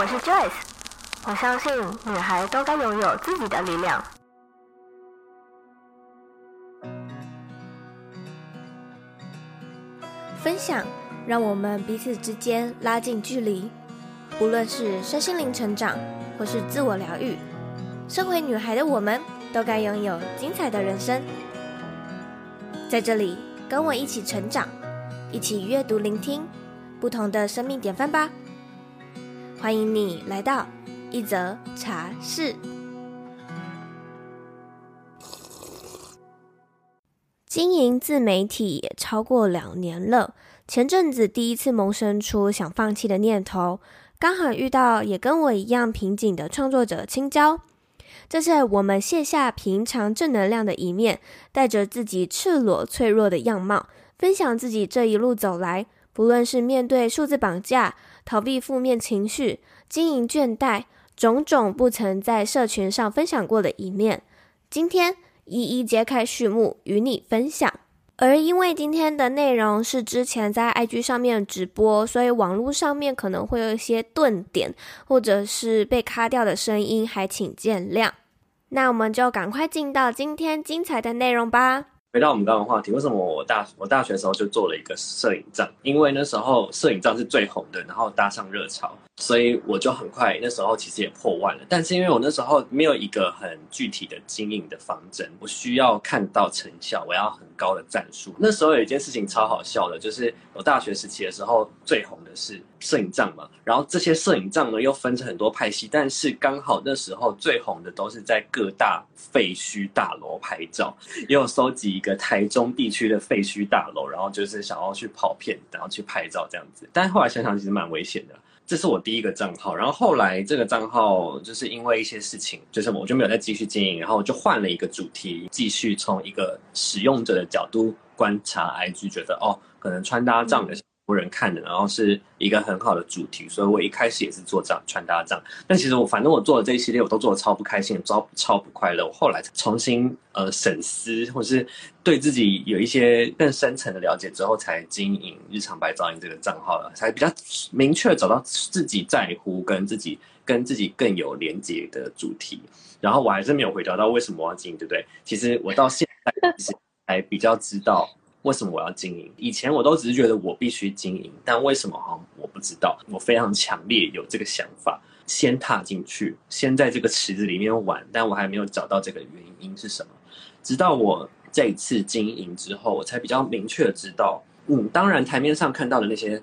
我是 Joyce，我相信女孩都该拥有自己的力量。分享让我们彼此之间拉近距离，无论是身心灵成长，或是自我疗愈，身为女孩的我们都该拥有精彩的人生。在这里，跟我一起成长，一起阅读、聆听不同的生命典范吧。欢迎你来到一则茶室。经营自媒体也超过两年了，前阵子第一次萌生出想放弃的念头，刚好遇到也跟我一样瓶颈的创作者青椒。这次我们卸下平常正能量的一面，带着自己赤裸脆弱的样貌，分享自己这一路走来，不论是面对数字绑架。逃避负面情绪、经营倦怠，种种不曾在社群上分享过的一面，今天一一揭开序幕，与你分享。而因为今天的内容是之前在 IG 上面直播，所以网络上面可能会有一些顿点，或者是被卡掉的声音，还请见谅。那我们就赶快进到今天精彩的内容吧。回到我们刚刚的话题，为什么我大我大学的时候就做了一个摄影帐？因为那时候摄影帐是最红的，然后搭上热潮。所以我就很快，那时候其实也破万了，但是因为我那时候没有一个很具体的经营的方针，我需要看到成效，我要很高的战术。那时候有一件事情超好笑的，就是我大学时期的时候最红的是摄影帐嘛，然后这些摄影帐呢又分成很多派系，但是刚好那时候最红的都是在各大废墟大楼拍照，也有收集一个台中地区的废墟大楼，然后就是想要去跑片，然后去拍照这样子，但是后来想想其实蛮危险的。这是我第一个账号，然后后来这个账号就是因为一些事情，就是我就没有再继续经营，然后我就换了一个主题，继续从一个使用者的角度观察 IG，觉得哦，可能穿搭这样的。嗯多人看的，然后是一个很好的主题，所以我一开始也是做这样穿搭这样。但其实我反正我做的这一系列，我都做的超不开心，超超不快乐。我后来重新呃审思，或是对自己有一些更深层的了解之后，才经营日常白噪音这个账号了，才比较明确找到自己在乎跟自己跟自己更有连接的主题。然后我还是没有回答到为什么我要经营，对不对？其实我到现在其实还比较知道。为什么我要经营？以前我都只是觉得我必须经营，但为什么哈？我不知道。我非常强烈有这个想法，先踏进去，先在这个池子里面玩，但我还没有找到这个原因是什么。直到我这一次经营之后，我才比较明确的知道，嗯，当然台面上看到的那些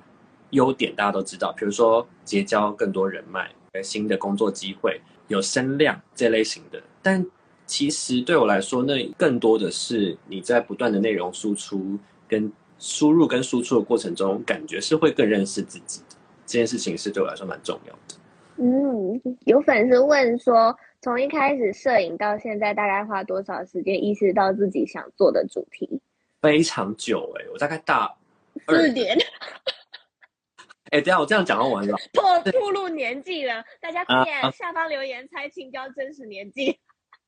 优点大家都知道，比如说结交更多人脉、新的工作机会、有声量这类型的，但。其实对我来说，那更多的是你在不断的内容输出、跟输入、跟输出的过程中，感觉是会更认识自己的。这件事情是对我来说蛮重要的。嗯，有粉丝问说，从一开始摄影到现在，大概花多少时间意识到自己想做的主题？非常久哎、欸，我大概大四年。哎、欸，等下我这样讲到完了，破暴露年纪了，大家快点下方留言猜青椒真实年纪。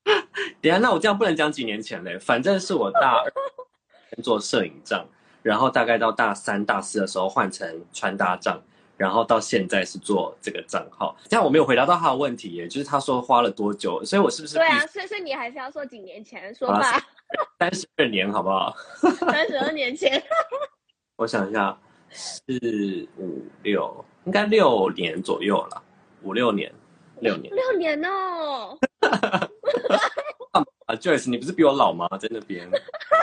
等下，那我这样不能讲几年前嘞，反正是我大二做摄影帐，然后大概到大三、大四的时候换成穿搭帐，然后到现在是做这个账号。这样我没有回答到他的问题耶，就是他说花了多久，所以我是不是？对啊，所以所以你还是要说几年前说吧。三十二年好不好？三十二年前。我想一下，四五六，应该六年左右了，五六年。六年，六年哦！，Joyce，你不是比我老吗？在那边。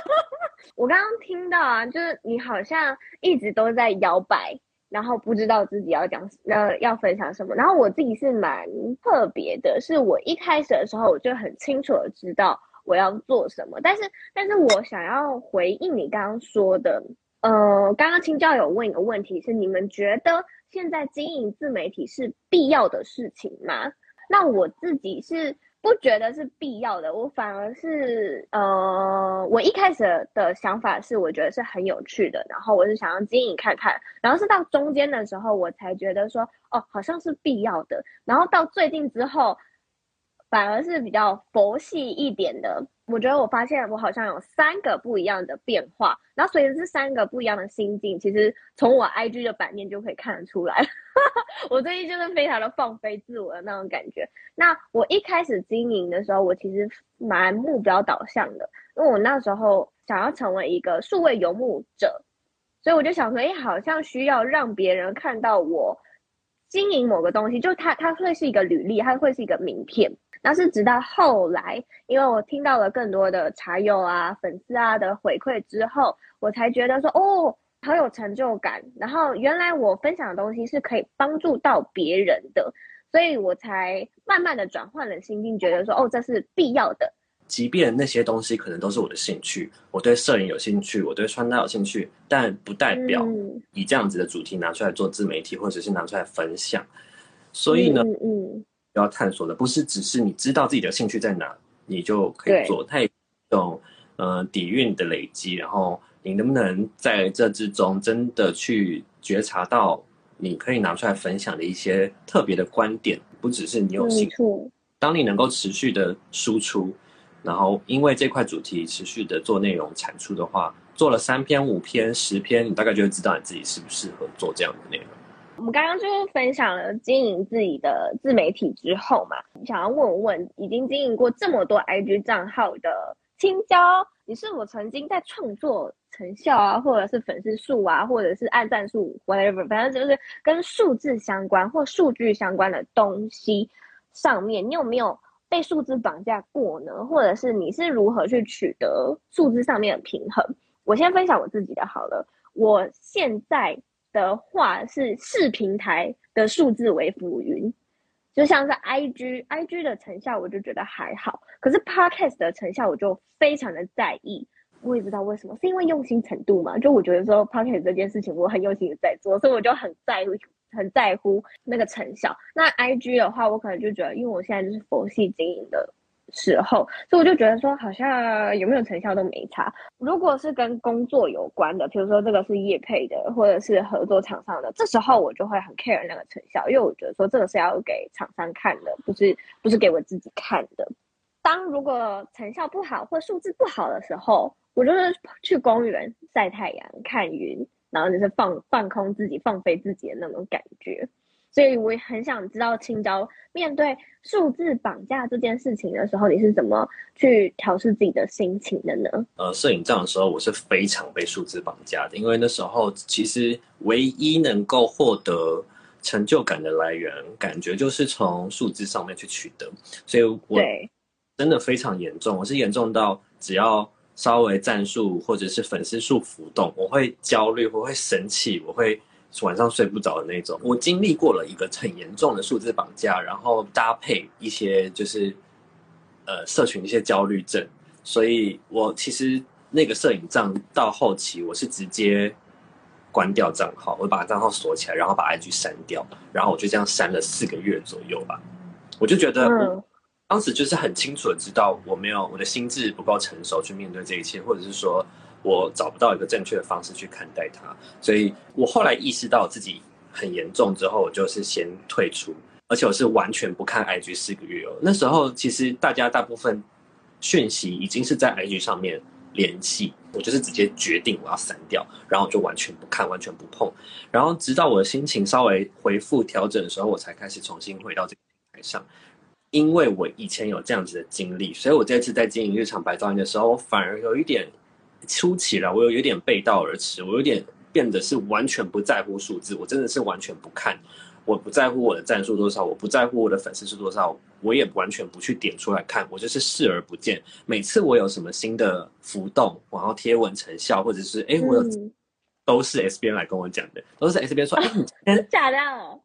我刚刚听到啊，就是你好像一直都在摇摆，然后不知道自己要讲呃要分享什么。然后我自己是蛮特别的，是我一开始的时候我就很清楚的知道我要做什么，但是但是我想要回应你刚刚说的，呃，刚刚青椒有问一个问题是，你们觉得？现在经营自媒体是必要的事情吗？那我自己是不觉得是必要的，我反而是呃，我一开始的想法是我觉得是很有趣的，然后我是想要经营看看，然后是到中间的时候我才觉得说哦，好像是必要的，然后到最近之后反而是比较佛系一点的，我觉得我发现我好像有三个不一样的变化，然后随着这三个不一样的心境，其实从我 IG 的版面就可以看得出来。我最近就是非常的放飞自我的那种感觉。那我一开始经营的时候，我其实蛮目标导向的，因为我那时候想要成为一个数位游牧者，所以我就想说，哎，好像需要让别人看到我经营某个东西，就它它会是一个履历，它会是一个名片。那是直到后来，因为我听到了更多的茶友啊、粉丝啊的回馈之后，我才觉得说，哦，好有成就感。然后原来我分享的东西是可以帮助到别人的，所以我才慢慢的转换了心境，觉得说，哦，这是必要的。即便那些东西可能都是我的兴趣，我对摄影有兴趣，我对穿搭有兴趣，但不代表以这样子的主题拿出来做自媒体，或者是拿出来分享。所以呢，嗯。嗯要探索的不是只是你知道自己的兴趣在哪，你就可以做。它有一种呃底蕴的累积，然后你能不能在这之中真的去觉察到你可以拿出来分享的一些特别的观点，不只是你有兴趣。当你能够持续的输出，然后因为这块主题持续的做内容产出的话，做了三篇、五篇、十篇，你大概就会知道你自己适不适合做这样的内容。我们刚刚就是分享了经营自己的自媒体之后嘛，想要问问已经经营过这么多 IG 账号的青椒，你是否曾经在创作成效啊，或者是粉丝数啊，或者是按赞数，whatever，反正就是跟数字相关或数据相关的东西上面，你有没有被数字绑架过呢？或者是你是如何去取得数字上面的平衡？我先分享我自己的好了，我现在。的话是视平台的数字为浮云，就像是 IG，IG 的成效我就觉得还好，可是 Podcast 的成效我就非常的在意，我也不知道为什么，是因为用心程度嘛？就我觉得说 Podcast 这件事情我很用心的在做，所以我就很在乎，很在乎那个成效。那 IG 的话，我可能就觉得，因为我现在就是佛系经营的。时候，所以我就觉得说，好像有没有成效都没差。如果是跟工作有关的，比如说这个是业配的，或者是合作厂商的，这时候我就会很 care 那个成效，因为我觉得说这个是要给厂商看的，不是不是给我自己看的。当如果成效不好或数字不好的时候，我就是去公园晒太阳、看云，然后就是放放空自己、放飞自己的那种感觉。所以我也很想知道青椒面对数字绑架这件事情的时候，你是怎么去调试自己的心情的呢？呃，摄影帐的时候，我是非常被数字绑架的，因为那时候其实唯一能够获得成就感的来源，感觉就是从数字上面去取得。所以我真的非常严重，我是严重到只要稍微赞数或者是粉丝数浮动，我会焦虑，我会生气，我会。晚上睡不着的那种，我经历过了一个很严重的数字绑架，然后搭配一些就是，呃，社群一些焦虑症，所以我其实那个摄影账到后期我是直接关掉账号，我把账号锁起来，然后把 IG 删掉，然后我就这样删了四个月左右吧。我就觉得，当时就是很清楚的知道我没有我的心智不够成熟去面对这一切，或者是说。我找不到一个正确的方式去看待它，所以我后来意识到自己很严重之后，我就是先退出，而且我是完全不看 IG 四个月哦。那时候其实大家大部分讯息已经是在 IG 上面联系，我就是直接决定我要删掉，然后我就完全不看，完全不碰，然后直到我的心情稍微回复调整的时候，我才开始重新回到这个平台上。因为我以前有这样子的经历，所以我这次在经营日常白噪音的时候，我反而有一点。初期了，我有有点背道而驰，我有点变得是完全不在乎数字，我真的是完全不看，我不在乎我的赞数多少，我不在乎我的粉丝是多少，我也完全不去点出来看，我就是视而不见。每次我有什么新的浮动，然后贴文成效，或者是哎、欸，我有、嗯、都是 S 边来跟我讲的，都是 S 边说，哎、欸，你今天假的？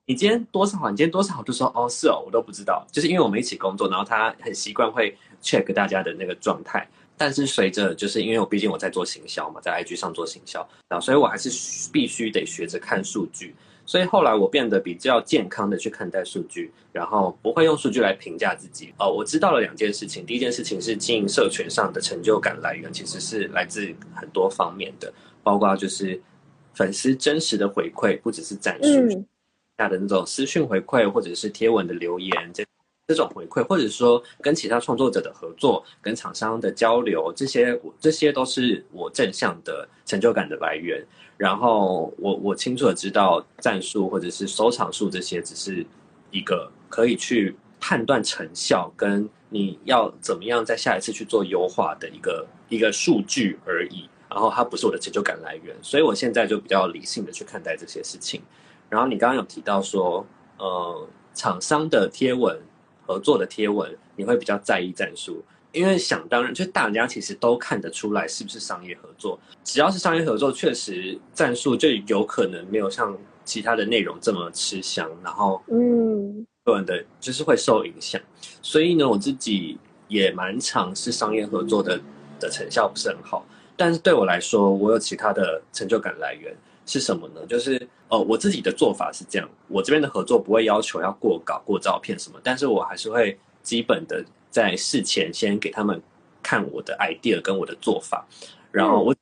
你今天多少？你今天多少？我就说哦，是哦，我都不知道，就是因为我们一起工作，然后他很习惯会 check 大家的那个状态。但是随着，就是因为我毕竟我在做行销嘛，在 IG 上做行销，然后所以我还是必须得学着看数据。所以后来我变得比较健康的去看待数据，然后不会用数据来评价自己。哦，我知道了两件事情。第一件事情是经营社群上的成就感来源，其实是来自很多方面的，包括就是粉丝真实的回馈，不只是赞数，下的那种私讯回馈或者是贴文的留言这。这种回馈，或者说跟其他创作者的合作、跟厂商的交流，这些这些都是我正向的成就感的来源。然后我我清楚的知道赞数或者是收藏数这些，只是一个可以去判断成效，跟你要怎么样在下一次去做优化的一个一个数据而已。然后它不是我的成就感来源，所以我现在就比较理性的去看待这些事情。然后你刚刚有提到说，呃，厂商的贴文。合作的贴文，你会比较在意战术，因为想当然，就大家其实都看得出来是不是商业合作。只要是商业合作，确实战术就有可能没有像其他的内容这么吃香，然后嗯，个人的就是会受影响。所以呢，我自己也蛮尝试商业合作的的成效不是很好，但是对我来说，我有其他的成就感来源。是什么呢？就是呃，我自己的做法是这样，我这边的合作不会要求要过稿、过照片什么，但是我还是会基本的在事前先给他们看我的 idea 跟我的做法，然后我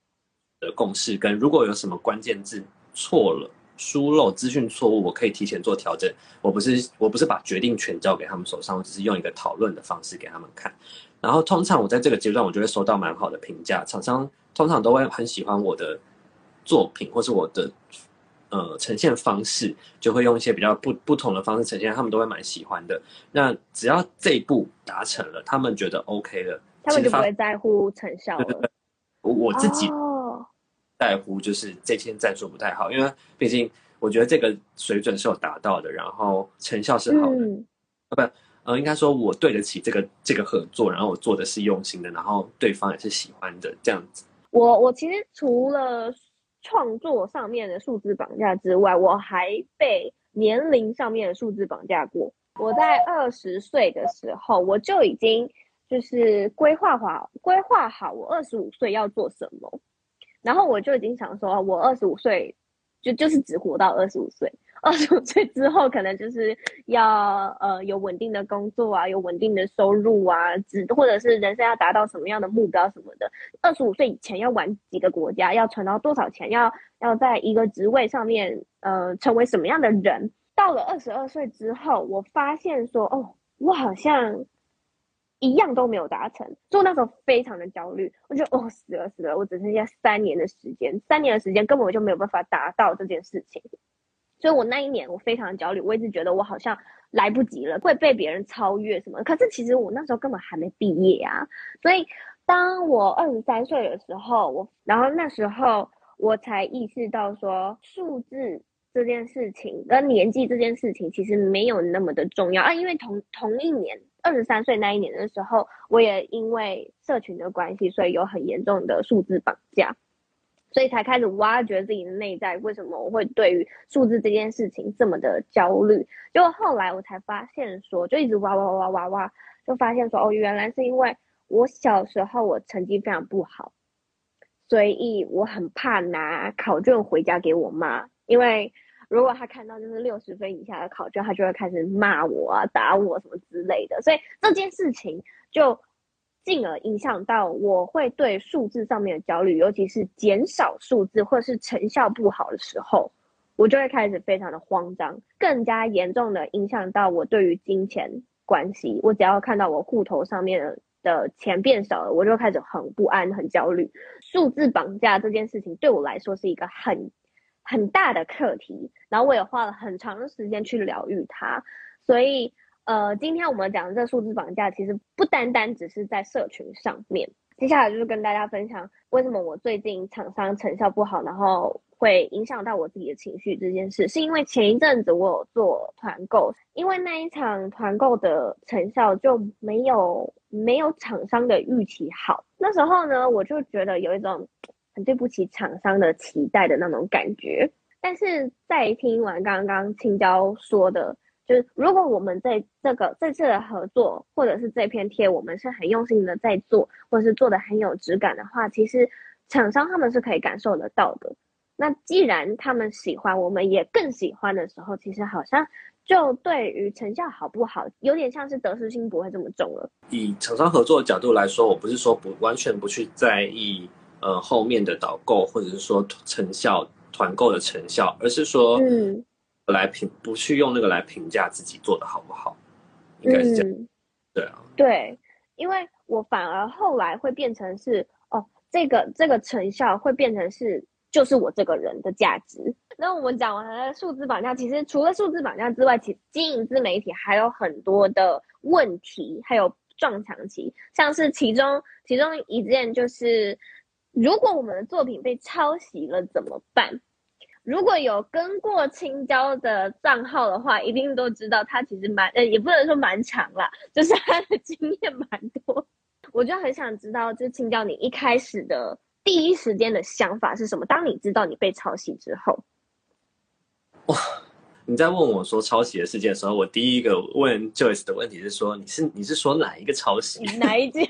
的共识跟如果有什么关键字错了、疏漏、资讯错误，我可以提前做调整。我不是我不是把决定权交给他们手上，我只是用一个讨论的方式给他们看。然后通常我在这个阶段，我就会收到蛮好的评价，厂商通常都会很喜欢我的。作品或是我的呃呈现方式，就会用一些比较不不同的方式呈现，他们都会蛮喜欢的。那只要这一步达成了，他们觉得 OK 了，他们就不会在乎成效了。对对对，我自己在乎就是这篇赞数不太好，因为毕竟我觉得这个水准是有达到的，然后成效是好的。嗯、不，呃，应该说我对得起这个这个合作，然后我做的是用心的，然后对方也是喜欢的这样子。我我其实除了。创作上面的数字绑架之外，我还被年龄上面的数字绑架过。我在二十岁的时候，我就已经就是规划好规划好我二十五岁要做什么，然后我就已经想说，我二十五岁就就是只活到二十五岁。二十五岁之后，可能就是要呃有稳定的工作啊，有稳定的收入啊，只或者是人生要达到什么样的目标什么的。二十五岁以前要玩几个国家，要存到多少钱，要要在一个职位上面呃成为什么样的人。到了二十二岁之后，我发现说哦，我好像一样都没有达成，所以我那时候非常的焦虑。我觉得哦死了死了，我只剩下三年的时间，三年的时间根本我就没有办法达到这件事情。所以我那一年我非常焦虑，我一直觉得我好像来不及了，会被别人超越什么。可是其实我那时候根本还没毕业啊。所以当我二十三岁的时候，我然后那时候我才意识到说，数字这件事情跟年纪这件事情其实没有那么的重要啊。因为同同一年二十三岁那一年的时候，我也因为社群的关系，所以有很严重的数字绑架。所以才开始挖掘自己的内在，为什么我会对于数字这件事情这么的焦虑？结果后来我才发现说，就一直挖挖挖挖挖，就发现说，哦，原来是因为我小时候我成绩非常不好，所以我很怕拿考卷回家给我妈，因为如果她看到就是六十分以下的考卷，她就会开始骂我啊、打我什么之类的，所以这件事情就。进而影响到我会对数字上面的焦虑，尤其是减少数字或是成效不好的时候，我就会开始非常的慌张，更加严重的影响到我对于金钱关系。我只要看到我户头上面的钱变少了，我就开始很不安、很焦虑。数字绑架这件事情对我来说是一个很很大的课题，然后我也花了很长的时间去疗愈它，所以。呃，今天我们讲的这数字绑架，其实不单单只是在社群上面。接下来就是跟大家分享，为什么我最近厂商成效不好，然后会影响到我自己的情绪这件事，是因为前一阵子我有做团购，因为那一场团购的成效就没有没有厂商的预期好。那时候呢，我就觉得有一种很对不起厂商的期待的那种感觉。但是在听完刚刚青椒说的。就是如果我们在这个这次的合作，或者是这篇贴，我们是很用心的在做，或者是做的很有质感的话，其实厂商他们是可以感受得到的。那既然他们喜欢，我们也更喜欢的时候，其实好像就对于成效好不好，有点像是得失心不会这么重了。以厂商合作的角度来说，我不是说不完全不去在意呃后面的导购，或者是说成效团购的成效，而是说嗯。来评不去用那个来评价自己做的好不好，应该是这样。嗯、对啊，对，因为我反而后来会变成是哦，这个这个成效会变成是就是我这个人的价值。那我们讲完了数字绑架，其实除了数字绑架之外，其经营自媒体还有很多的问题，还有撞墙期，像是其中其中一件就是。如果我们的作品被抄袭了怎么办？如果有跟过青椒的账号的话，一定都知道他其实蛮呃，也不能说蛮长啦，就是他的经验蛮多。我就很想知道，就青椒你一开始的第一时间的想法是什么？当你知道你被抄袭之后，哇！你在问我说抄袭的事件的时候，我第一个问 Joyce 的问题是说，你是你是说哪一个抄袭？哪一件？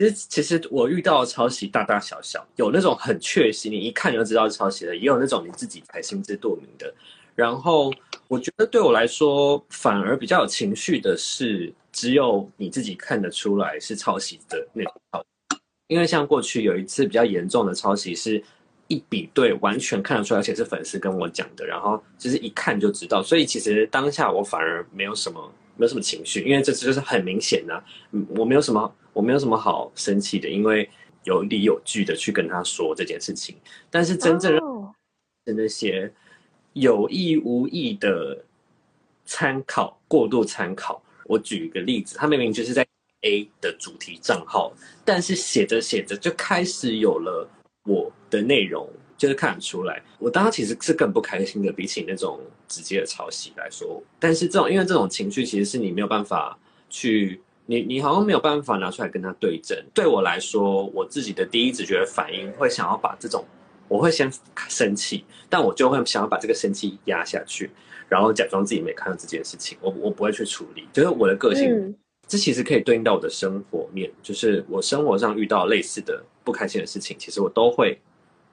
其实，其实我遇到的抄袭大大小小，有那种很确信，你一看就知道是抄袭的，也有那种你自己才心知肚明的。然后，我觉得对我来说，反而比较有情绪的是，只有你自己看得出来是抄袭的那种。因为像过去有一次比较严重的抄袭，是一比对完全看得出来，而且是粉丝跟我讲的，然后就是一看就知道。所以其实当下我反而没有什么，没有什么情绪，因为这次就是很明显的，我没有什么。我没有什么好生气的，因为有理有据的去跟他说这件事情。但是真正的那些有意无意的参考、过度参考，我举一个例子，他明明就是在 A 的主题账号，但是写着写着就开始有了我的内容，就是看得出来。我当时其实是更不开心的，比起那种直接的抄袭来说。但是这种因为这种情绪，其实是你没有办法去。你你好像没有办法拿出来跟他对证。对我来说，我自己的第一直觉的反应会想要把这种，我会先生气，但我就会想要把这个生气压下去，然后假装自己没看到这件事情。我我不会去处理，就是我的个性。嗯、这其实可以对应到我的生活面，就是我生活上遇到类似的不开心的事情，其实我都会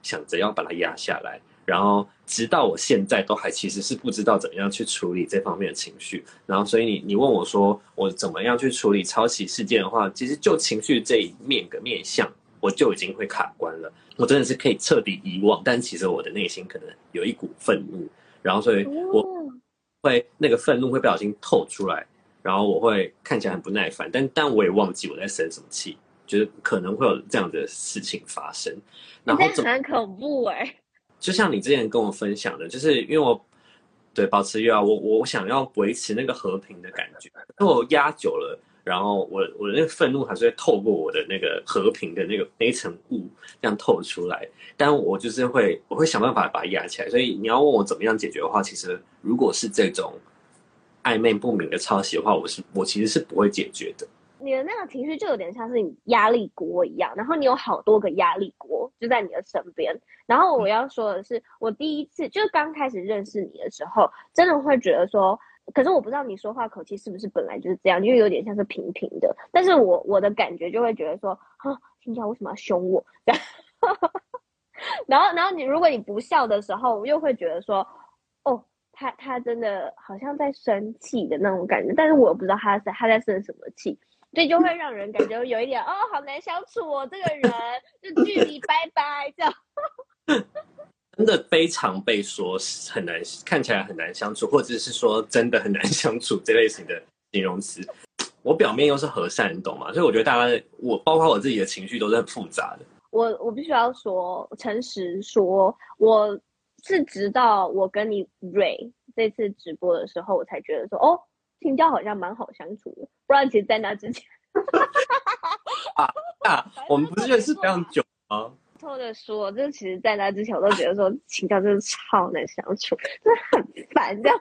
想着要把它压下来。然后，直到我现在都还其实是不知道怎么样去处理这方面的情绪。然后，所以你你问我说我怎么样去处理抄袭事件的话，其实就情绪这一面个面相，我就已经会卡关了。我真的是可以彻底遗忘，但其实我的内心可能有一股愤怒。然后，所以我会那个愤怒会不小心透出来，然后我会看起来很不耐烦，但但我也忘记我在生什么气，就是可能会有这样的事情发生。然后很恐怖哎、欸。就像你之前跟我分享的，就是因为我对保持欲望，我我想要维持那个和平的感觉，因为我压久了，然后我我的那个愤怒还是会透过我的那个和平的那个那一层雾这样透出来，但我就是会我会想办法把它压起来。所以你要问我怎么样解决的话，其实如果是这种暧昧不明的抄袭的话，我是我其实是不会解决的。你的那个情绪就有点像是你压力锅一样，然后你有好多个压力锅就在你的身边。然后我要说的是，我第一次就是刚开始认识你的时候，真的会觉得说，可是我不知道你说话口气是不是本来就是这样，因为有点像是平平的。但是我我的感觉就会觉得说，哈，青椒为什么要凶我？这样。然后然后你如果你不笑的时候，我又会觉得说，哦，他他真的好像在生气的那种感觉，但是我不知道他在他在生什么气。所以就会让人感觉有一点哦，好难相处哦，这个人就距离拜拜这样。真的非常被说很难，看起来很难相处，或者是说真的很难 相处这类型的形容词。我表面又是和善，你懂吗？所以我觉得大家，我包括我自己的情绪都是很复杂的。我我必须要说，诚实说，我是直到我跟你蕊这次直播的时候，我才觉得说哦。青椒好像蛮好相处的，不然其实在那之前，啊 啊，我们不是认识非常久吗？偷偷的说，就是其实，在那之前，我都觉得说青椒真的超难相处，真的很烦这样。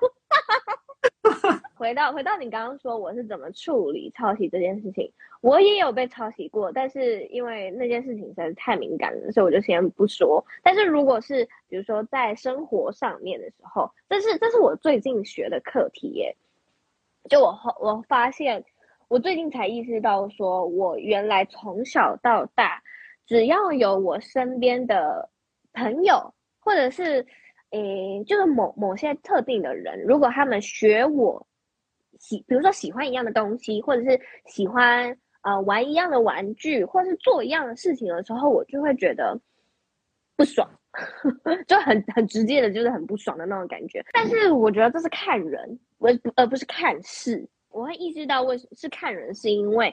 回到回到你刚刚说我是怎么处理抄袭这件事情，我也有被抄袭过，但是因为那件事情实在是太敏感了，所以我就先不说。但是如果是比如说在生活上面的时候，这是这是我最近学的课题耶。就我后我发现，我最近才意识到，说我原来从小到大，只要有我身边的朋友，或者是，嗯、就是某某些特定的人，如果他们学我喜，比如说喜欢一样的东西，或者是喜欢呃玩一样的玩具，或者是做一样的事情的时候，我就会觉得不爽，就很很直接的，就是很不爽的那种感觉。但是我觉得这是看人。我而不是看事，我会意识到为什么是看人，是因为，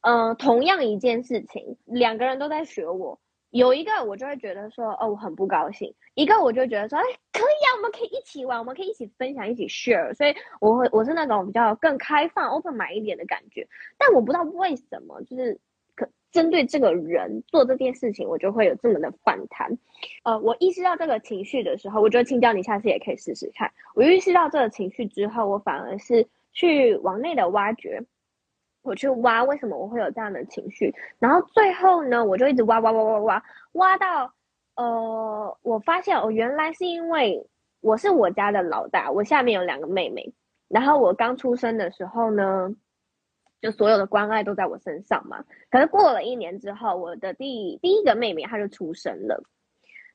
呃，同样一件事情，两个人都在学我，有一个我就会觉得说，哦，我很不高兴；一个我就觉得说，哎，可以啊，我们可以一起玩，我们可以一起分享，一起 share。所以我会我是那种比较更开放、open mind 一点的感觉，但我不知道为什么，就是可。针对这个人做这件事情，我就会有这么的反弹。呃，我意识到这个情绪的时候，我觉得青椒你下次也可以试试看。我意识到这个情绪之后，我反而是去往内的挖掘，我去挖为什么我会有这样的情绪，然后最后呢，我就一直挖挖挖挖挖，挖到呃，我发现哦，原来是因为我是我家的老大，我下面有两个妹妹，然后我刚出生的时候呢。就所有的关爱都在我身上嘛，可是过了一年之后，我的第第一个妹妹她就出生了，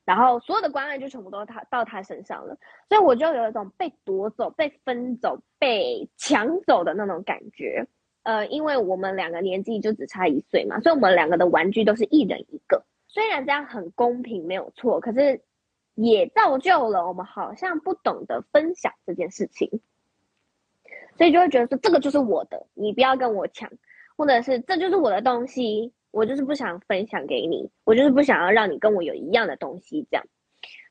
然后所有的关爱就全部都他到他身上了，所以我就有一种被夺走、被分走、被抢走的那种感觉。呃，因为我们两个年纪就只差一岁嘛，所以我们两个的玩具都是一人一个。虽然这样很公平没有错，可是也造就了我们好像不懂得分享这件事情。所以就会觉得说，这个就是我的，你不要跟我抢，或者是这就是我的东西，我就是不想分享给你，我就是不想要让你跟我有一样的东西，这样。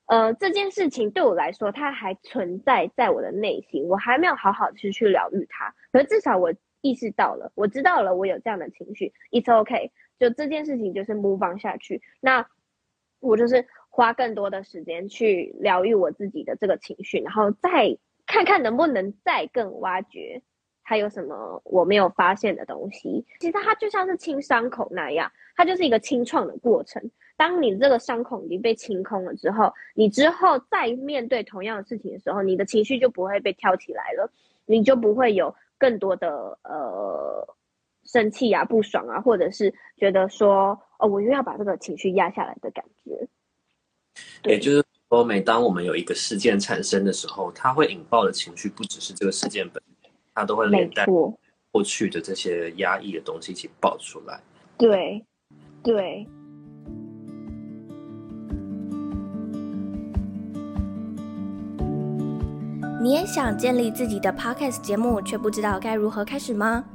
呃，这件事情对我来说，它还存在在我的内心，我还没有好好去去疗愈它。可是至少我意识到了，我知道了我有这样的情绪，It's OK。就这件事情就是 move on 下去，那我就是花更多的时间去疗愈我自己的这个情绪，然后再。看看能不能再更挖掘，还有什么我没有发现的东西。其实它就像是清伤口那样，它就是一个清创的过程。当你这个伤口已经被清空了之后，你之后再面对同样的事情的时候，你的情绪就不会被挑起来了，你就不会有更多的呃生气啊、不爽啊，或者是觉得说哦，我又要把这个情绪压下来的感觉。对，就是。说，每当我们有一个事件产生的时候，它会引爆的情绪不只是这个事件本身，它都会连带过去的这些压抑的东西一起爆出来。对，对。你也想建立自己的 Podcast 节目，却不知道该如何开始吗？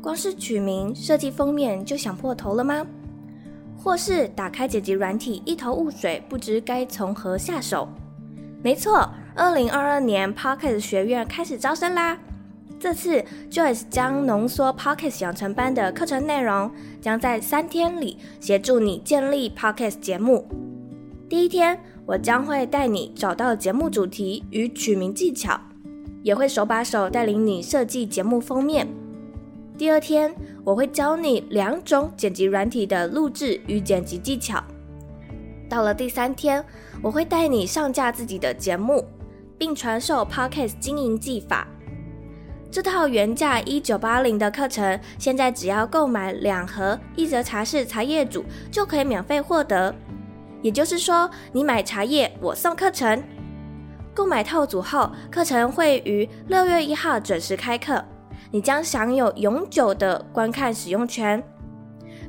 光是取名、设计封面就想破头了吗？或是打开剪辑软体一头雾水，不知该从何下手。没错，二零二二年 Podcast 学院开始招生啦。这次 Joyce 将浓缩 Podcast 养成班的课程内容，将在三天里协助你建立 Podcast 节目。第一天，我将会带你找到节目主题与取名技巧，也会手把手带领你设计节目封面。第二天，我会教你两种剪辑软体的录制与剪辑技巧。到了第三天，我会带你上架自己的节目，并传授 Podcast 经营技法。这套原价一九八零的课程，现在只要购买两盒一则茶室茶叶组就可以免费获得。也就是说，你买茶叶，我送课程。购买套组后，课程会于六月一号准时开课。你将享有永久的观看使用权，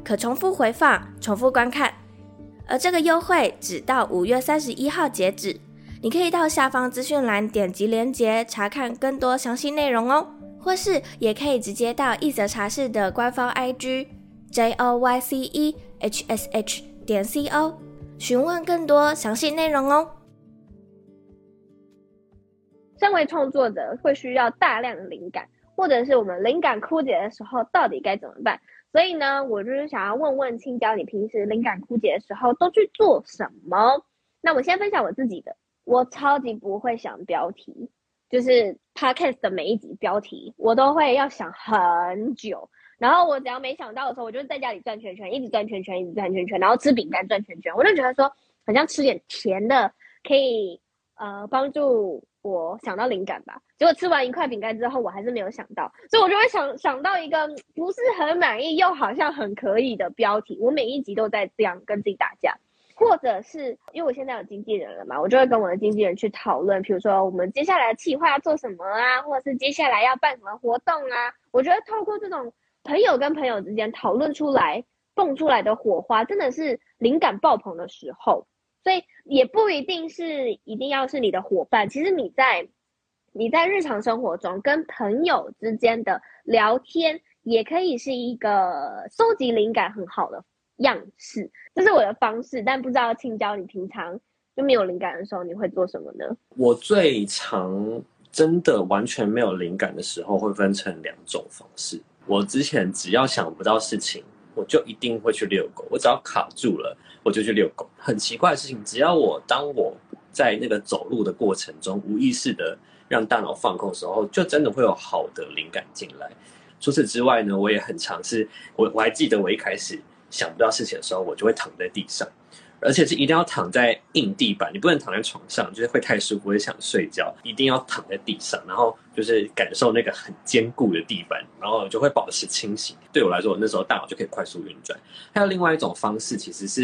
可重复回放、重复观看。而这个优惠只到五月三十一号截止，你可以到下方资讯栏点击链接查看更多详细内容哦，或是也可以直接到一则茶室的官方 IG J O Y C E H S H 点 C O 询问更多详细内容哦。身为创作者，会需要大量的灵感。或者是我们灵感枯竭的时候，到底该怎么办？所以呢，我就是想要问问青椒，你平时灵感枯竭的时候都去做什么？那我先分享我自己的，我超级不会想标题，就是 podcast 的每一集标题，我都会要想很久。然后我只要没想到的时候，我就在家里转圈圈，一直转圈圈，一直转圈圈，然后吃饼干转圈圈，我就觉得说，好像吃点甜的可以呃帮助。我想到灵感吧，结果吃完一块饼干之后，我还是没有想到，所以我就会想想到一个不是很满意又好像很可以的标题。我每一集都在这样跟自己打架，或者是因为我现在有经纪人了嘛，我就会跟我的经纪人去讨论，比如说我们接下来的计划要做什么啊，或者是接下来要办什么活动啊。我觉得透过这种朋友跟朋友之间讨论出来、蹦出来的火花，真的是灵感爆棚的时候。所以也不一定是一定要是你的伙伴，其实你在你在日常生活中跟朋友之间的聊天，也可以是一个搜集灵感很好的样式。这是我的方式，但不知道青椒，你平常就没有灵感的时候，你会做什么呢？我最常真的完全没有灵感的时候，会分成两种方式。我之前只要想不到事情，我就一定会去遛狗。我只要卡住了，我就去遛狗。很奇怪的事情，只要我当我在那个走路的过程中，无意识的让大脑放空的时候，就真的会有好的灵感进来。除此之外呢，我也很尝试。我我还记得我一开始想不到事情的时候，我就会躺在地上。而且是一定要躺在硬地板，你不能躺在床上，就是会太舒服，会想睡觉。一定要躺在地上，然后就是感受那个很坚固的地板，然后就会保持清醒。对我来说，我那时候大脑就可以快速运转。还有另外一种方式，其实是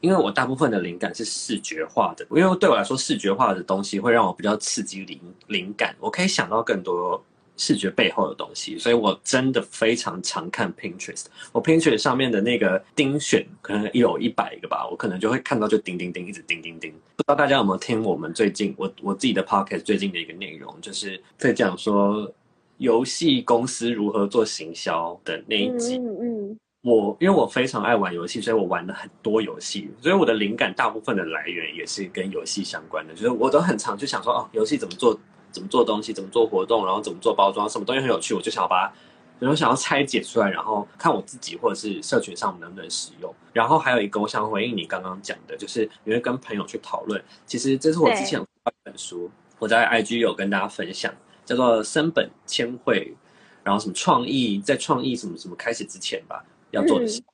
因为我大部分的灵感是视觉化的，因为对我来说，视觉化的东西会让我比较刺激灵灵感，我可以想到更多。视觉背后的东西，所以我真的非常常看 Pinterest。我 Pinterest 上面的那个钉选可能有一百个吧，我可能就会看到就叮叮叮，一直叮叮叮。不知道大家有没有听我们最近我我自己的 Podcast 最近的一个内容，就是在讲说游戏公司如何做行销的那一集。嗯嗯。我因为我非常爱玩游戏，所以我玩了很多游戏，所以我的灵感大部分的来源也是跟游戏相关的，就是我都很常就想说哦，游戏怎么做。怎么做东西，怎么做活动，然后怎么做包装，什么东西很有趣，我就想要把它，然后想要拆解出来，然后看我自己或者是社群上能不能使用。然后还有一个，我想回应你刚刚讲的，就是你会跟朋友去讨论。其实这是我之前有一本书，我在 IG 有跟大家分享，叫做升本千惠，然后什么创意，在创意什么什么开始之前吧，要做的事。嗯、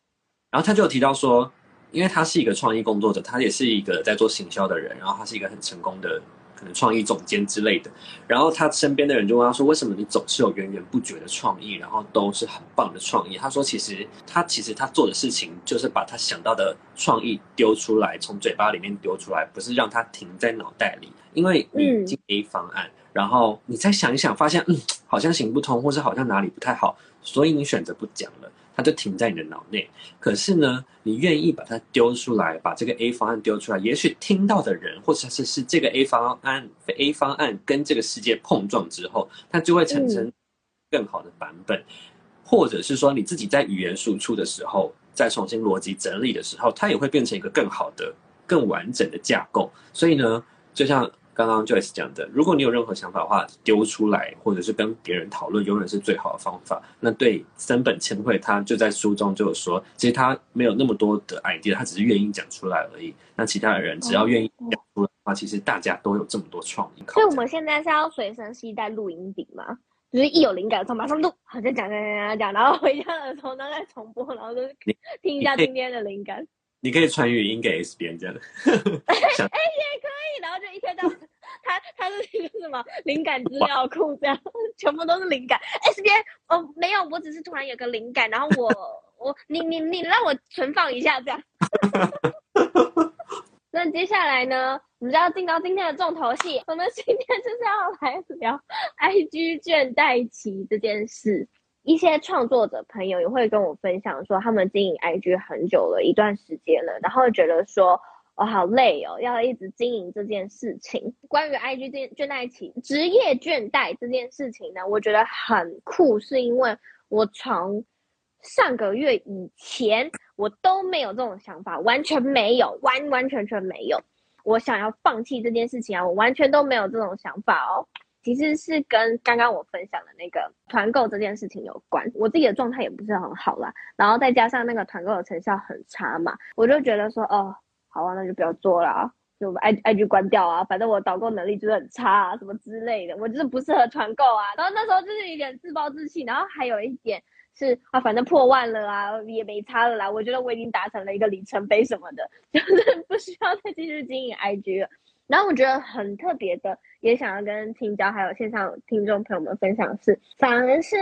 然后他就有提到说，因为他是一个创意工作者，他也是一个在做行销的人，然后他是一个很成功的。创意总监之类的，然后他身边的人就问他说：“为什么你总是有源源不绝的创意，然后都是很棒的创意？”他说：“其实他其实他做的事情就是把他想到的创意丢出来，从嘴巴里面丢出来，不是让他停在脑袋里。因为你进 A 方案，然后你再想一想，发现嗯，好像行不通，或是好像哪里不太好，所以你选择不讲了。”它就停在你的脑内，可是呢，你愿意把它丢出来，把这个 A 方案丢出来，也许听到的人，或者是是这个 A 方案，A 方案跟这个世界碰撞之后，它就会产生更好的版本，嗯、或者是说你自己在语言输出的时候，再重新逻辑整理的时候，它也会变成一个更好的、更完整的架构。所以呢，就像。刚刚 Joyce 讲的，如果你有任何想法的话，丢出来或者是跟别人讨论，永远是最好的方法。那对三本千惠，他就在书中就有说，其实他没有那么多的 idea，他只是愿意讲出来而已。那其他的人只要愿意讲出来的话，其实大家都有这么多创意。所以我们现在是要随身携带录音笔吗？就是一有灵感的时候马上录，好像讲讲讲讲讲，然后回家的时候呢再重播，然后就是听一下今天的灵感。你可以传语音给 S 边这样的，哎、欸欸、也可以，然后就一天到 他他是一个什么灵感资料库这样，全部都是灵感。S 边哦没有，我只是突然有个灵感，然后我我你你你让我存放一下这样。那接下来呢，我们就要进到今天的重头戏，我们今天就是要来聊 IG 倦怠期这件事。一些创作者朋友也会跟我分享说，他们经营 IG 很久了一段时间了，然后觉得说，我、好累哦，要一直经营这件事情。关于 IG 倦倦怠期、职业倦怠这件事情呢，我觉得很酷，是因为我从上个月以前我都没有这种想法，完全没有，完完全全没有。我想要放弃这件事情啊，我完全都没有这种想法哦。其实是跟刚刚我分享的那个团购这件事情有关，我自己的状态也不是很好啦，然后再加上那个团购的成效很差嘛，我就觉得说，哦，好啊，那就不要做了啊，就 I IG 关掉啊，反正我导购能力就是很差啊，什么之类的，我就是不适合团购啊。然后那时候就是有点自暴自弃，然后还有一点是啊，反正破万了啊，也没差了啦，我觉得我已经达成了一个里程碑什么的，就是不需要再继续经营 IG 了。然后我觉得很特别的，也想要跟青椒还有线上听众朋友们分享的是，反而是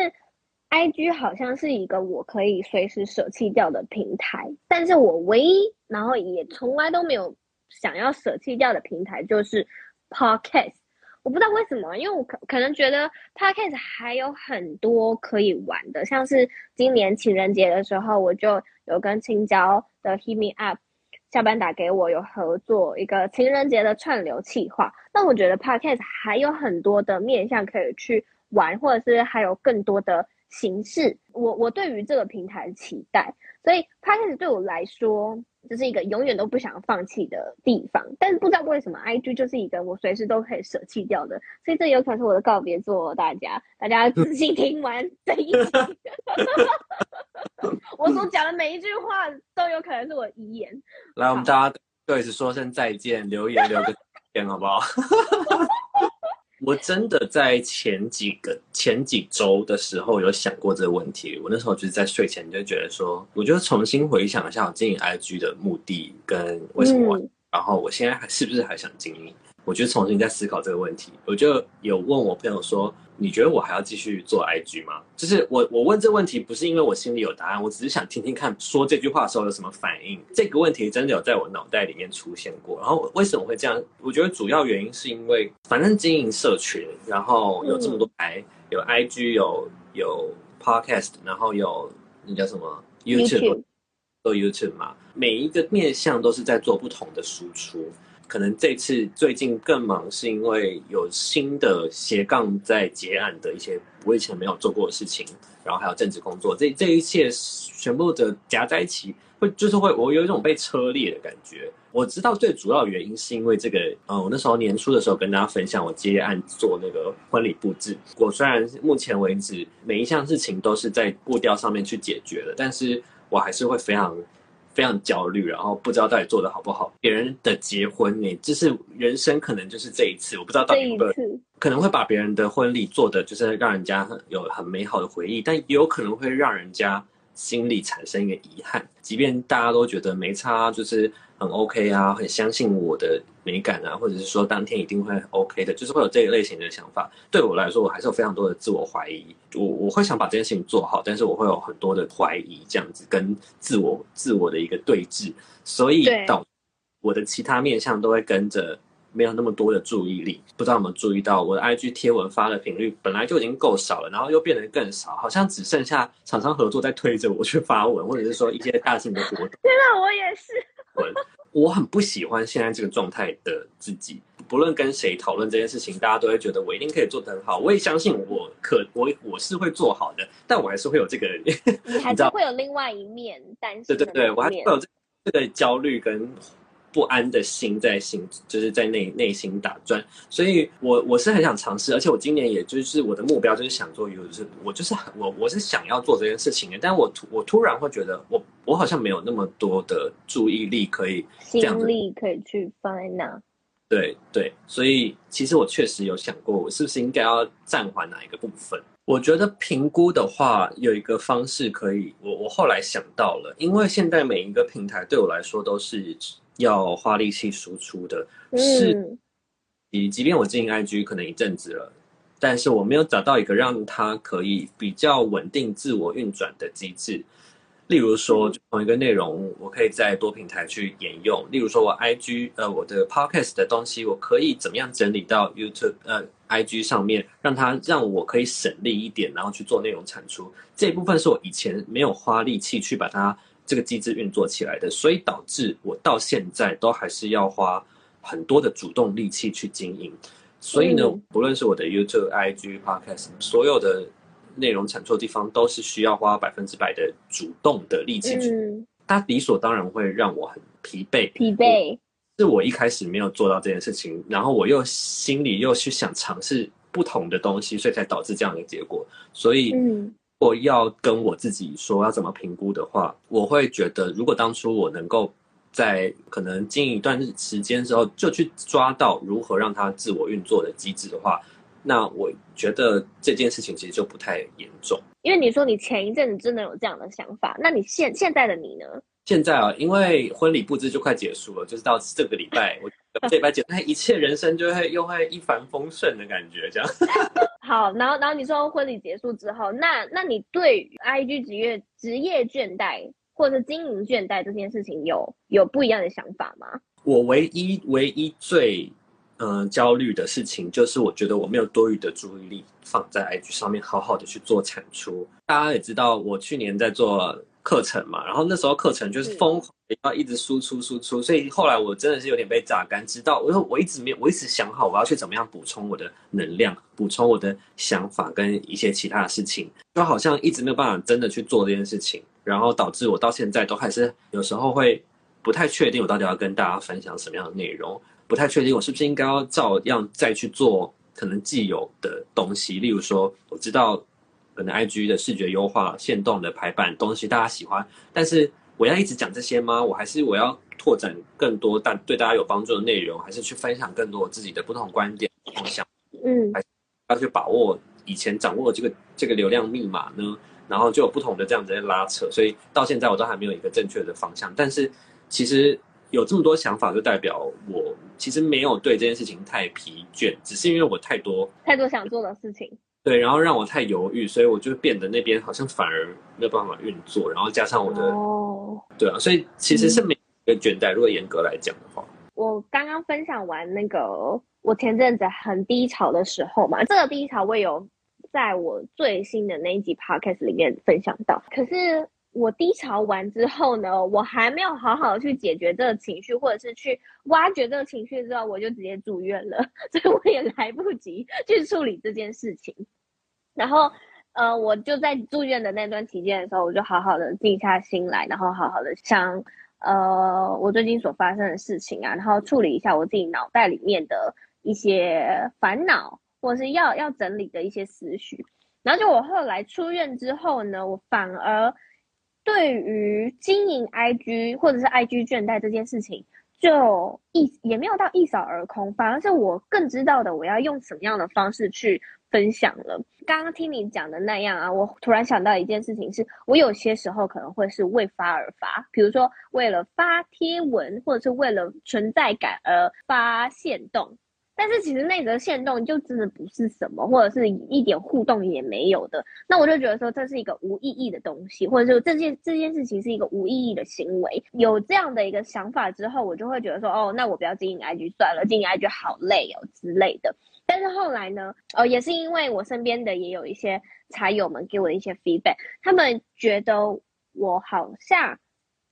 IG 好像是一个我可以随时舍弃掉的平台，但是我唯一然后也从来都没有想要舍弃掉的平台就是 Podcast。我不知道为什么，因为我可可能觉得 Podcast 还有很多可以玩的，像是今年情人节的时候，我就有跟青椒的 Hit Me Up。下班打给我有合作一个情人节的串流企划。那我觉得 Podcast 还有很多的面向可以去玩，或者是还有更多的形式。我我对于这个平台的期待，所以 Podcast 对我来说。这是一个永远都不想放弃的地方，但是不知道为什么，IG 就是一个我随时都可以舍弃掉的，所以这有可能是我的告别作。大家，大家仔细听完这一集，我所讲的每一句话都有可能是我遗言。来，我们大家对此说声再见，留言留个 言 好不好？我真的在前几个前几周的时候有想过这个问题。我那时候就是在睡前就觉得说，我就重新回想一下我经营 IG 的目的跟为什么，嗯、然后我现在还是不是还想经营？我就重新在思考这个问题。我就有问我朋友说。你觉得我还要继续做 IG 吗？就是我我问这问题不是因为我心里有答案，我只是想听听看说这句话的时候有什么反应。这个问题真的有在我脑袋里面出现过。然后为什么会这样？我觉得主要原因是因为反正经营社群，然后有这么多台，有 IG，有有 Podcast，然后有那叫什么 YouTube，做 YouTube 嘛，每一个面向都是在做不同的输出。可能这次最近更忙，是因为有新的斜杠在结案的一些我以前没有做过的事情，然后还有政治工作，这这一切全部的夹在一起，会就是会我有一种被车裂的感觉。我知道最主要原因是因为这个，嗯，我那时候年初的时候跟大家分享我接案做那个婚礼布置，我虽然目前为止每一项事情都是在步调上面去解决的，但是我还是会非常。非常焦虑，然后不知道到底做的好不好。别人的结婚，你就是人生可能就是这一次，我不知道到底有没有可能会把别人的婚礼做的就是让人家很有很美好的回忆，但也有可能会让人家心里产生一个遗憾。即便大家都觉得没差，就是。很 OK 啊，很相信我的美感啊，或者是说当天一定会 OK 的，就是会有这一类型的想法。对我来说，我还是有非常多的自我怀疑。我我会想把这件事情做好，但是我会有很多的怀疑，这样子跟自我自我的一个对峙，所以导我的其他面相都会跟着没有那么多的注意力。不知道有没有注意到，我的 IG 贴文发的频率本来就已经够少了，然后又变得更少，好像只剩下厂商合作在推着我去发文，或者是说一些大型的活动。天哪，我也是。我很不喜欢现在这个状态的自己，不论跟谁讨论这件事情，大家都会觉得我一定可以做得很好。我也相信我可 我我是会做好的，但我还是会有这个，你还是会有另外一面担心。对对对，我还是会有这这个焦虑跟。不安的心在心，就是在内内心打转，所以我我是很想尝试，而且我今年也就是我的目标就是想做，就是我就是我我是想要做这件事情的，但我突我突然会觉得我我好像没有那么多的注意力可以这样，心力可以去放在那。对对，所以其实我确实有想过，我是不是应该要暂缓哪一个部分？我觉得评估的话，有一个方式可以，我我后来想到了，因为现在每一个平台对我来说都是。要花力气输出的是，以即便我经营 IG 可能一阵子了，但是我没有找到一个让它可以比较稳定自我运转的机制。例如说，同一个内容，我可以在多平台去沿用。例如说，我 IG 呃我的 Podcast 的东西，我可以怎么样整理到 YouTube 呃 IG 上面，让它让我可以省力一点，然后去做内容产出。这一部分是我以前没有花力气去把它。这个机制运作起来的，所以导致我到现在都还是要花很多的主动力气去经营。所以呢，嗯、不论是我的 YouTube、IG、Podcast，所有的内容产出的地方，都是需要花百分之百的主动的力气去。嗯、它理所当然会让我很疲惫。疲惫是我一开始没有做到这件事情，然后我又心里又去想尝试不同的东西，所以才导致这样的结果。所以。我要跟我自己说要怎么评估的话，我会觉得，如果当初我能够在可能经营一段时间之后，就去抓到如何让它自我运作的机制的话，那我觉得这件事情其实就不太严重。因为你说你前一阵子真的有这样的想法，那你现现在的你呢？现在啊，因为婚礼布置就快结束了，就是到这个礼拜，我这礼拜结束，一切人生就会又会一帆风顺的感觉，这样。好，然后然后你说婚礼结束之后，那那你对 IG 职业职业倦怠或者是经营倦怠这件事情有有不一样的想法吗？我唯一唯一最嗯、呃、焦虑的事情，就是我觉得我没有多余的注意力放在 IG 上面，好好的去做产出。大家也知道，我去年在做。课程嘛，然后那时候课程就是疯狂要一直输出输出，所以后来我真的是有点被榨干。直到我说我一直没有，我一直想好我要去怎么样补充我的能量，补充我的想法跟一些其他的事情，就好像一直没有办法真的去做这件事情，然后导致我到现在都还是有时候会不太确定我到底要跟大家分享什么样的内容，不太确定我是不是应该要照样再去做可能既有的东西，例如说我知道。可能 IG 的视觉优化、线动的排版东西大家喜欢，但是我要一直讲这些吗？我还是我要拓展更多但对大家有帮助的内容，还是去分享更多我自己的不同观点、不同想？嗯，还是要去把握以前掌握的这个这个流量密码呢？然后就有不同的这样子的拉扯，所以到现在我都还没有一个正确的方向。但是其实有这么多想法，就代表我其实没有对这件事情太疲倦，只是因为我太多太多想做的事情。对，然后让我太犹豫，所以我就变得那边好像反而没有办法运作，然后加上我的，哦、对啊，所以其实是没有倦怠。嗯、如果严格来讲的话，我刚刚分享完那个我前阵子很低潮的时候嘛，这个低潮我也有在我最新的那一集 podcast 里面分享到，可是。我低潮完之后呢，我还没有好好去解决这个情绪，或者是去挖掘这个情绪之后，我就直接住院了，所以我也来不及去处理这件事情。然后，呃，我就在住院的那段期间的时候，我就好好的静下心来，然后好好的想，呃，我最近所发生的事情啊，然后处理一下我自己脑袋里面的一些烦恼，或者是要要整理的一些思绪。然后就我后来出院之后呢，我反而。对于经营 IG 或者是 IG 倦怠这件事情，就一也没有到一扫而空，反而是我更知道的，我要用什么样的方式去分享了。刚刚听你讲的那样啊，我突然想到一件事情是，我有些时候可能会是为发而发，比如说为了发贴文，或者是为了存在感而发限动。但是其实那则限动就真的不是什么，或者是一点互动也没有的，那我就觉得说这是一个无意义的东西，或者说这件这件事情是一个无意义的行为。有这样的一个想法之后，我就会觉得说，哦，那我不要经营 IG 算了，经营 IG 好累哦之类的。但是后来呢，呃，也是因为我身边的也有一些茶友们给我的一些 feedback，他们觉得我好像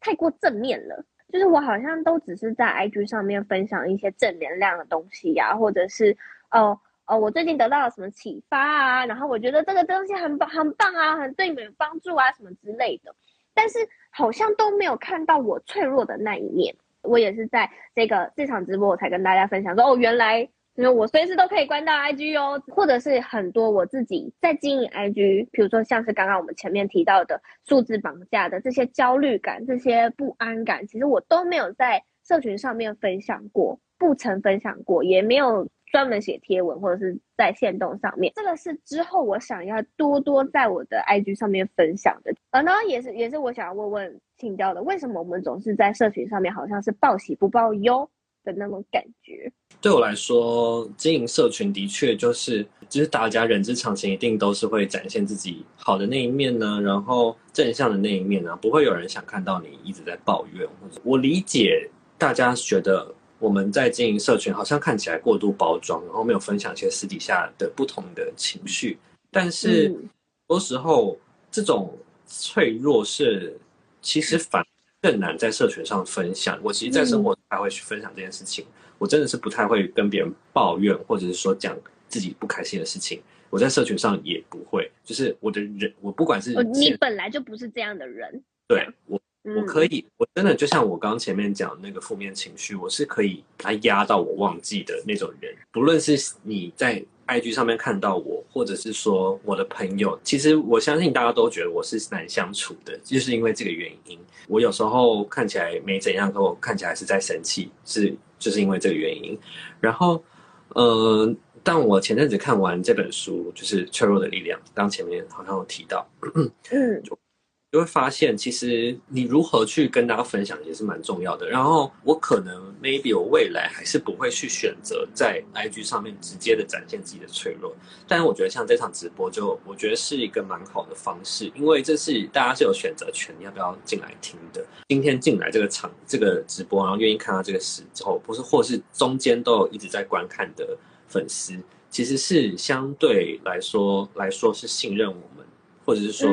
太过正面了。就是我好像都只是在 IG 上面分享一些正能量的东西呀、啊，或者是哦哦，我最近得到了什么启发啊，然后我觉得这个东西很棒很棒啊，很对你们有帮助啊什么之类的，但是好像都没有看到我脆弱的那一面。我也是在这个这场直播我才跟大家分享说，哦，原来。因为我随时都可以关掉 IG 哦，或者是很多我自己在经营 IG，比如说像是刚刚我们前面提到的数字绑架的这些焦虑感、这些不安感，其实我都没有在社群上面分享过，不曾分享过，也没有专门写贴文或者是在线动上面。这个是之后我想要多多在我的 IG 上面分享的。呃，呢也是也是我想要问问请教的，为什么我们总是在社群上面好像是报喜不报忧？的那种感觉，对我来说，经营社群的确就是，就是大家人之常情，一定都是会展现自己好的那一面呢，然后正向的那一面呢，不会有人想看到你一直在抱怨。或者我理解大家觉得我们在经营社群，好像看起来过度包装，然后没有分享一些私底下的不同的情绪，但是很多时候这种脆弱是其实反。更难在社群上分享。我其实，在生活中还会去分享这件事情。嗯、我真的是不太会跟别人抱怨，或者是说讲自己不开心的事情。我在社群上也不会，就是我的人，我不管是你本来就不是这样的人。对我，我可以，嗯、我真的就像我刚刚前面讲的那个负面情绪，我是可以把它压到我忘记的那种人。不论是你在。IG 上面看到我，或者是说我的朋友，其实我相信大家都觉得我是难相处的，就是因为这个原因。我有时候看起来没怎样，可我看起来是在生气，是就是因为这个原因。然后，呃，但我前阵子看完这本书，就是《脆弱的力量》，刚前面好像有提到，嗯。就会发现，其实你如何去跟大家分享也是蛮重要的。然后我可能 maybe 我未来还是不会去选择在 IG 上面直接的展现自己的脆弱，但是我觉得像这场直播就我觉得是一个蛮好的方式，因为这是大家是有选择权，你要不要进来听的。今天进来这个场这个直播，然后愿意看到这个时候，不是或是中间都有一直在观看的粉丝，其实是相对来说来说是信任我们，或者是说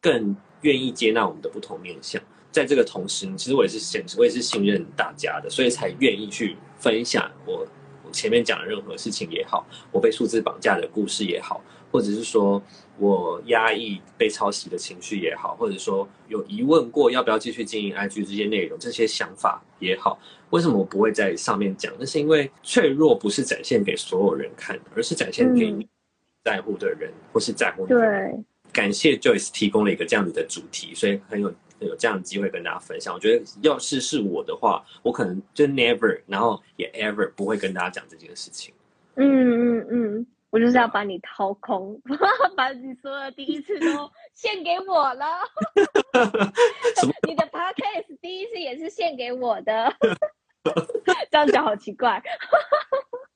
更。愿意接纳我们的不同面向。在这个同时，其实我也是信，我也是信任大家的，所以才愿意去分享我我前面讲的任何事情也好，我被数字绑架的故事也好，或者是说我压抑被抄袭的情绪也好，或者说有疑问过要不要继续经营 IG 这些内容，这些想法也好，为什么我不会在上面讲？那是因为脆弱不是展现给所有人看的，而是展现给你在乎的人、嗯、或是在乎的人。对，感谢 Joyce 提供了一个这样子的主题，所以很有。有这样的机会跟大家分享，我觉得要是是我的话，我可能就 never，然后也 ever 不会跟大家讲这件事情。嗯嗯嗯，我就是要把你掏空，把你所有的第一次都献给我了。你的 podcast 第一次也是献给我的，这样讲好奇怪。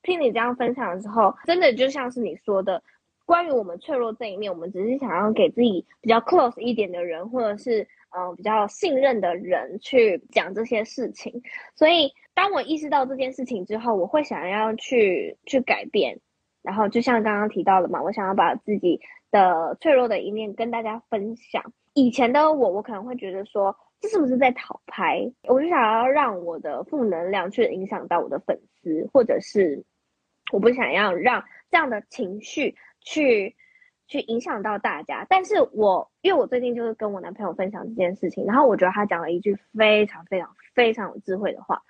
听你这样分享的时候，真的就像是你说的，关于我们脆弱这一面，我们只是想要给自己比较 close 一点的人，或者是。嗯，比较信任的人去讲这些事情，所以当我意识到这件事情之后，我会想要去去改变。然后就像刚刚提到的嘛，我想要把自己的脆弱的一面跟大家分享。以前的我，我可能会觉得说，这是不是在讨拍？我就想要让我的负能量去影响到我的粉丝，或者是我不想要让这样的情绪去。去影响到大家，但是我因为我最近就是跟我男朋友分享这件事情，然后我觉得他讲了一句非常非常非常有智慧的话。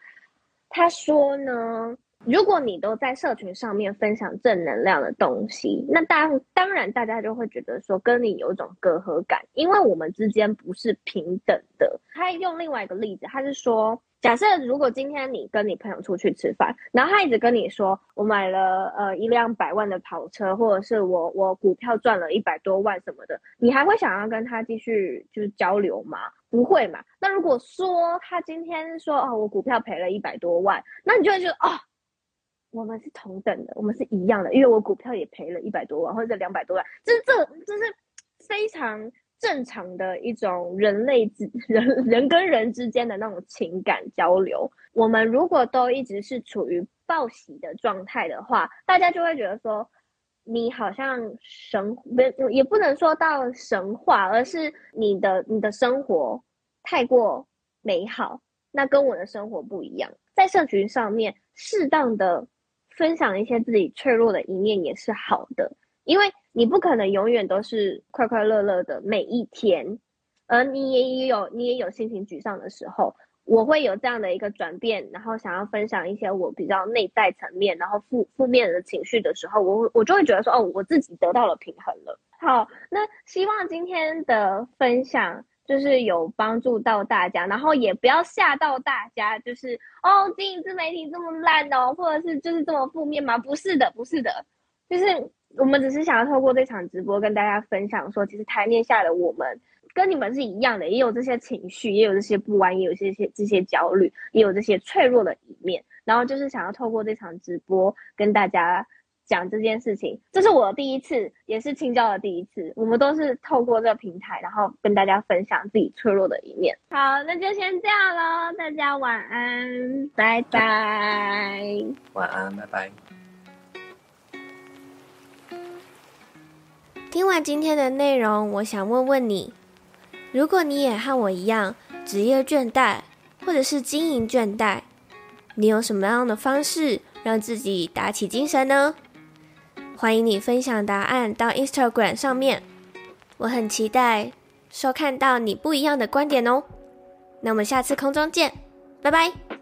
他说呢，如果你都在社群上面分享正能量的东西，那当当然大家就会觉得说跟你有一种隔阂感，因为我们之间不是平等的。他用另外一个例子，他是说。假设如果今天你跟你朋友出去吃饭，然后他一直跟你说，我买了呃一辆百万的跑车，或者是我我股票赚了一百多万什么的，你还会想要跟他继续就是交流吗？不会嘛。那如果说他今天说哦我股票赔了一百多万，那你就会觉得哦，我们是同等的，我们是一样的，因为我股票也赔了一百多万或者两百多万，这这这是非常。正常的一种人类之 人人跟人之间的那种情感交流，我们如果都一直是处于报喜的状态的话，大家就会觉得说，你好像神不也不能说到神话，而是你的你的生活太过美好，那跟我的生活不一样。在社群上面，适当的分享一些自己脆弱的一面也是好的，因为。你不可能永远都是快快乐乐的每一天，而你也有你也有心情沮丧的时候。我会有这样的一个转变，然后想要分享一些我比较内在层面，然后负负面的情绪的时候，我我就会觉得说，哦，我自己得到了平衡了。好，那希望今天的分享就是有帮助到大家，然后也不要吓到大家，就是哦，经营自媒体这么烂哦，或者是就是这么负面吗？不是的，不是的，就是。我们只是想要透过这场直播跟大家分享说，其实台面下的我们跟你们是一样的，也有这些情绪，也有这些不安，也有这些这些焦虑，也有这些脆弱的一面。然后就是想要透过这场直播跟大家讲这件事情。这是我第一次，也是青椒的第一次。我们都是透过这个平台，然后跟大家分享自己脆弱的一面。好，那就先这样喽，大家晚安，拜拜。晚安，拜拜。听完今天的内容，我想问问你：如果你也和我一样职业倦怠，或者是经营倦怠，你有什么样的方式让自己打起精神呢？欢迎你分享答案到 Instagram 上面，我很期待收看到你不一样的观点哦。那我们下次空中见，拜拜。